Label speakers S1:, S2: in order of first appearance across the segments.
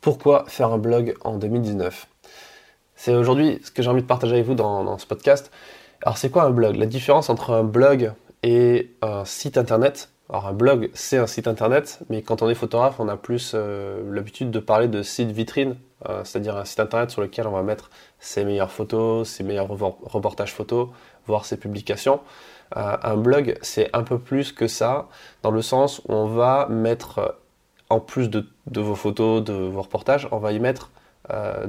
S1: Pourquoi faire un blog en 2019 C'est aujourd'hui ce que j'ai envie de partager avec vous dans, ce podcast. Alors c'est quoi un blog? La différence entre un blog et un site internet. Alors un blog c'est un site internet, mais quand on est photographe on a plus euh, l'habitude de parler de site vitrine, euh, c'est-à-dire un site internet sur lequel on va mettre ses meilleures photos, ses meilleurs reportages photos, voir ses publications. Euh, un blog c'est un peu plus que ça, dans le sens où on va mettre en plus de, vos photos, de vos reportages, on va y mettre euh,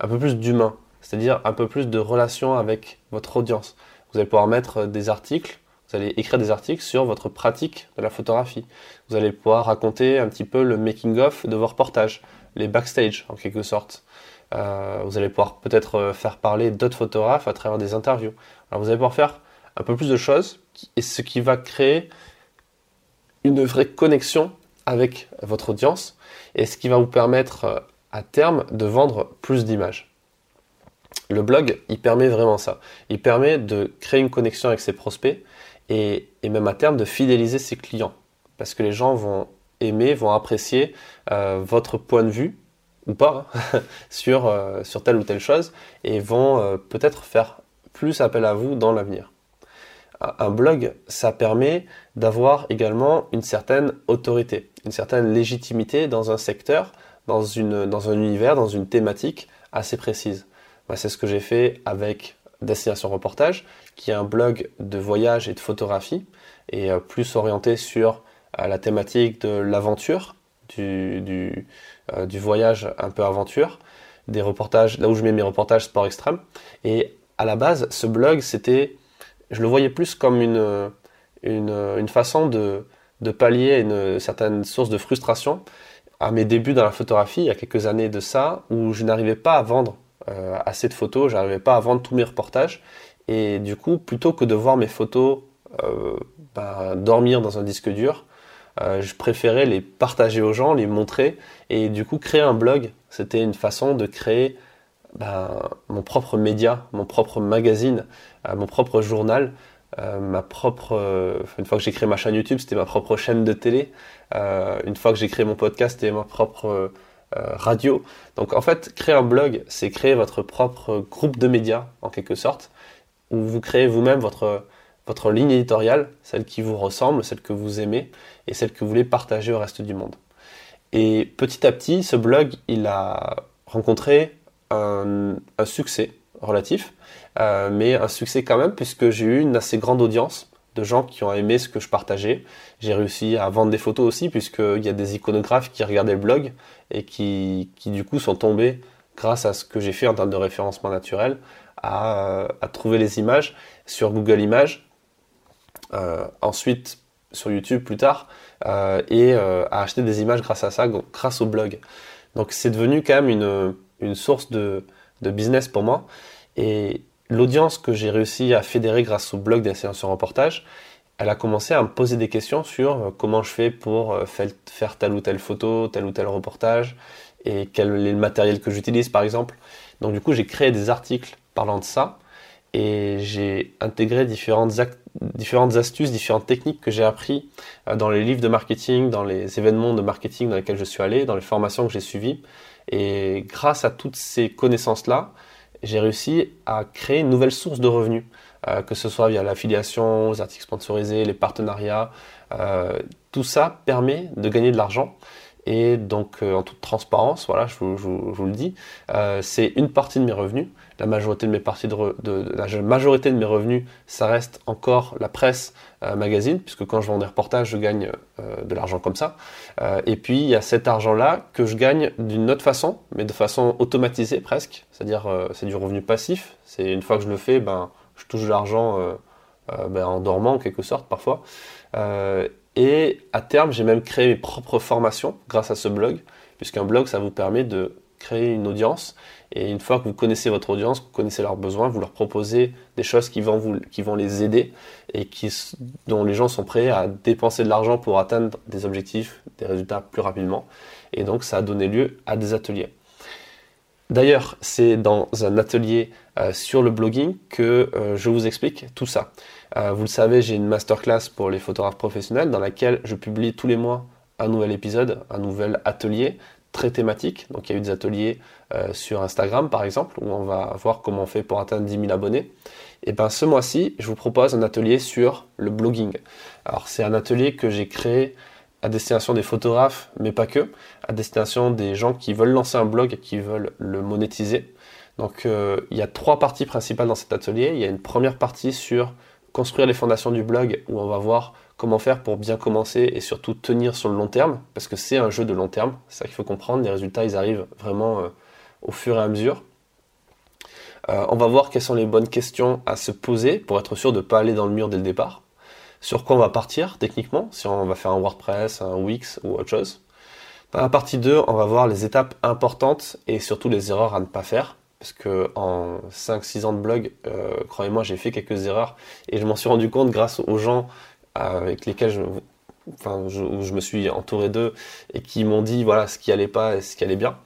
S1: un peu plus d'humain, c'est-à-dire un peu plus de relation avec votre audience. Vous allez pouvoir mettre des articles, vous allez écrire des articles sur votre pratique de la photographie. Vous allez pouvoir raconter un petit peu le making-of de vos reportages, les backstage en quelque sorte. Euh, vous allez pouvoir peut-être euh, faire parler d'autres photographes à travers des interviews. Alors vous allez pouvoir faire un peu plus de choses, et ce qui va créer une vraie connexion avec votre audience et ce qui va vous permettre euh, à terme de vendre plus d'images. Le blog, il permet vraiment ça. Il permet de créer une connexion avec ses prospects et, même à terme de fidéliser ses clients. Parce que les gens vont aimer, vont apprécier euh, votre point de vue ou pas hein, euh, sur telle ou telle chose et vont peut-être faire plus appel à vous dans l'avenir un blog, ça permet d'avoir également une certaine autorité, une certaine légitimité dans un secteur, dans, une, dans un univers, dans une thématique assez précise. c'est ce que j'ai fait avec Destination Reportage, qui est un blog de voyage et de photographie, et euh, plus orienté sur euh, la thématique de l'aventure, du, euh, du, voyage un peu aventure, des reportages, là où je mets mes reportages sport extrême. Et à la base, ce blog, c'était je le voyais plus comme une, une, façon de, de pallier une certaine source de frustration à mes débuts dans la photographie, il y a quelques années de ça, où je n'arrivais pas à vendre euh, assez de photos, je n'arrivais pas à vendre tous mes reportages. Et du coup, plutôt que de voir mes photos euh, ben, dormir dans un disque dur, euh, je préférais les partager aux gens, les montrer. Et du coup, créer un blog, c'était une façon de créer ben, mon propre média, mon propre magazine, euh, mon propre journal, euh, ma propre. Euh, une fois que j'ai créé ma chaîne YouTube, c'était ma propre chaîne de télé. une fois que j'ai créé mon podcast, c'était ma propre radio. Donc en fait, créer un blog, c'est créer votre propre groupe de médias en quelque sorte, où vous créez vous-même votre votre ligne éditoriale, celle qui vous ressemble, celle que vous aimez et celle que vous voulez partager au reste du monde. Et petit à petit, ce blog, il a rencontré un, succès relatif, euh, mais un succès quand même, puisque j'ai eu une assez grande audience de gens qui ont aimé ce que je partageais. J'ai réussi à vendre des photos aussi, puisqu'il y a des iconographes qui regardaient le blog et qui, qui du coup sont tombés, grâce à ce que j'ai fait en termes de référencement naturel, à, à trouver les images sur Google Images, euh, ensuite sur YouTube plus tard, euh, et à acheter des images grâce à ça, grâce au blog. Donc c'est devenu quand même une, une source de, business pour moi. Et l'audience que j'ai réussi à fédérer grâce au blog séances sur reportage, elle a commencé à me poser des questions sur euh, comment je fais pour euh, faire telle ou telle photo, tel ou tel reportage, et quel est le matériel que j'utilise par exemple. Donc du coup j'ai créé des articles parlant de ça, et j'ai intégré différentes, différentes astuces, différentes techniques que j'ai appris euh, dans les livres de marketing, dans les événements de marketing dans lesquels je suis allé, dans les formations que j'ai suivies. Et grâce à toutes ces connaissances-là, j'ai réussi à créer une nouvelle source de revenus, euh, que ce soit via l'affiliation, les articles sponsorisés, les partenariats. Euh, tout ça permet de gagner de l'argent. Et donc, euh, en toute transparence, voilà, je vous, le dis, c'est une partie de mes revenus. La majorité de mes parties de, la majorité de mes revenus, ça reste encore la presse magazine, puisque quand je vends des reportages, je gagne de l'argent comme ça. et puis, il y a cet argent-là que je gagne d'une autre façon, mais de façon automatisée presque. C'est-à-dire, c'est du revenu passif. C'est une fois que je le fais, ben, je touche l'argent euh, euh, ben, en dormant en quelque sorte parfois. Et à terme, j'ai même créé mes propres formations grâce à ce blog, puisqu'un blog, ça vous permet de créer une audience. Et une fois que vous connaissez votre audience, vous connaissez leurs besoins, vous leur proposez des choses qui vont, les aider et dont les gens sont prêts à dépenser de l'argent pour atteindre des objectifs, des résultats plus rapidement. Et donc, ça a donné lieu à des ateliers. D'ailleurs, c'est dans un atelier euh, sur le blogging que euh, je vous explique tout ça. Euh, vous le savez, j'ai une masterclass pour les photographes professionnels dans laquelle je publie tous les mois un nouvel épisode, un nouvel atelier très thématiques. Donc il y a eu des ateliers sur Instagram par exemple, où on va voir comment on fait pour atteindre 10 000 abonnés. Et ben ce mois-ci, je vous propose un atelier sur le blogging. Alors c'est un atelier que j'ai créé à destination des photographes, mais pas que, à destination des gens qui veulent lancer un blog et qui veulent le monétiser. Donc euh, il y a trois parties principales dans cet atelier. Il y a une première partie sur construire les fondations du blog où on va voir comment faire pour bien commencer et surtout tenir sur le long terme, parce que c'est un jeu de long terme, c'est ça qu'il faut comprendre, les résultats ils arrivent vraiment euh, au fur et à mesure. Euh, on va voir quelles sont les bonnes questions à se poser pour être sûr de ne pas aller dans le mur dès le départ. Sur quoi on va partir techniquement, si on va faire un WordPress, un Wix ou autre chose. Dans la partie 2, on va voir les étapes importantes et surtout les erreurs à ne pas faire. Parce que en 5-6 ans de blog, euh, croyez-moi, j'ai fait quelques erreurs et je m'en suis rendu compte grâce aux gens avec lesquels je, je, me suis entouré d'eux et qui m'ont dit voilà ce qui allait pas et ce qui allait bien.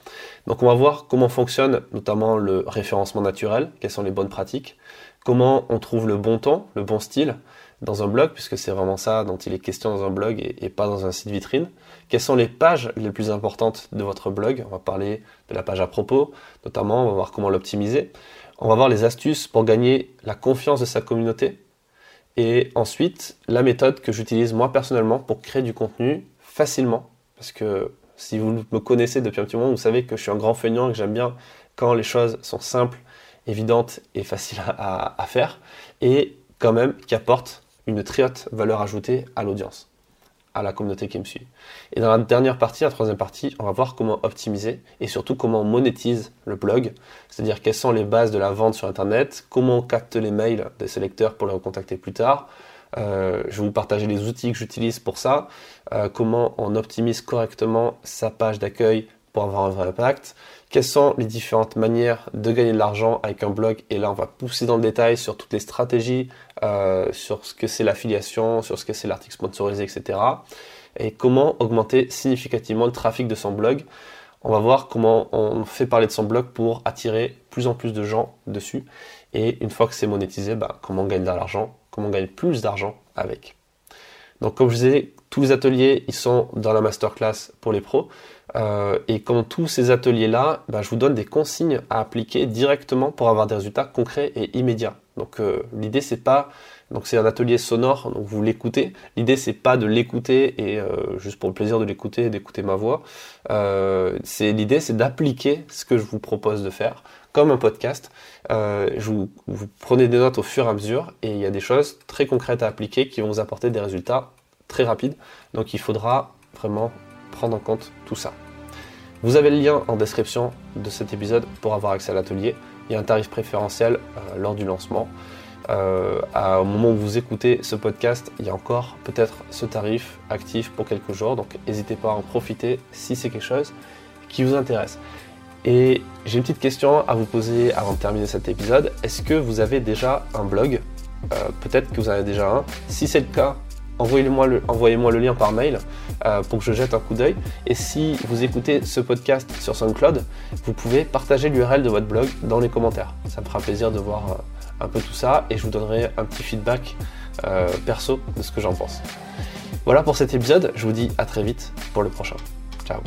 S1: Donc on va voir comment fonctionne notamment le référencement naturel, quelles sont les bonnes pratiques, comment on trouve le bon temps, le bon style dans un blog, puisque c'est vraiment ça dont il est question dans un blog et, pas dans un site vitrine. Quelles sont les pages les plus importantes de votre blog? On va parler de la page à propos, notamment, on va voir comment l'optimiser. On va voir les astuces pour gagner la confiance de sa communauté, et ensuite, la méthode que j'utilise moi personnellement pour créer du contenu facilement. Parce que si vous me connaissez depuis un petit moment, vous savez que je suis un grand feignant et que j'aime bien quand les choses sont simples, évidentes et faciles à, à faire. Et quand même qui apportent une très haute valeur ajoutée à l'audience à la communauté qui me suit. Et dans la dernière partie, la troisième partie, on va voir comment optimiser et surtout comment on monétise le blog, c'est-à-dire quelles sont les bases de la vente sur Internet, comment on capte les mails des sélecteurs pour les recontacter plus tard. Euh, je vais vous partager les outils que j'utilise pour ça, euh, comment on optimise correctement sa page d'accueil pour avoir un vrai impact, quelles sont les différentes manières de gagner de l'argent avec un blog. Et là, on va pousser dans le détail sur toutes les stratégies, euh, sur ce que c'est l'affiliation, sur ce que c'est l'article sponsorisé, etc. Et comment augmenter significativement le trafic de son blog. On va voir comment on fait parler de son blog pour attirer plus en plus de gens dessus. Et une fois que c'est monétisé, bah, comment on gagne de l'argent, comment on gagne plus d'argent avec. Donc comme je disais, tous les ateliers, ils sont dans la masterclass pour les pros. Euh, et comme tous ces ateliers-là, bah, je vous donne des consignes à appliquer directement pour avoir des résultats concrets et immédiats. Donc euh, l'idée c'est pas donc c'est un atelier sonore, donc vous l'écoutez. L'idée c'est pas de l'écouter et euh, juste pour le plaisir de l'écouter, d'écouter ma voix. c'est l'idée c'est d'appliquer ce que je vous propose de faire comme un podcast. vous, vous prenez des notes au fur et à mesure et il y a des choses très concrètes à appliquer qui vont vous apporter des résultats très rapides. Donc il faudra vraiment prendre en compte tout ça. Vous avez le lien en description de cet épisode pour avoir accès à l'atelier. A un tarif préférentiel euh, lors du lancement. Euh, au moment où vous écoutez ce podcast, il y a encore peut-être ce tarif actif pour quelques jours. Donc n'hésitez pas à en profiter si c'est quelque chose qui vous intéresse. Et j'ai une petite question à vous poser avant de terminer cet épisode. Est-ce que vous avez déjà un blog? Euh, Peut-être que vous en avez déjà un. Si c'est le cas, envoyez-moi le, lien par mail euh, pour que je jette un coup d'œil. Et si vous écoutez ce podcast sur SoundCloud, vous pouvez partager l'URL de votre blog dans les commentaires. Ça me fera plaisir de voir euh, un peu tout ça et je vous donnerai un petit feedback euh, perso de ce que j'en pense. Voilà pour cet épisode, je vous dis à très vite pour le prochain. Ciao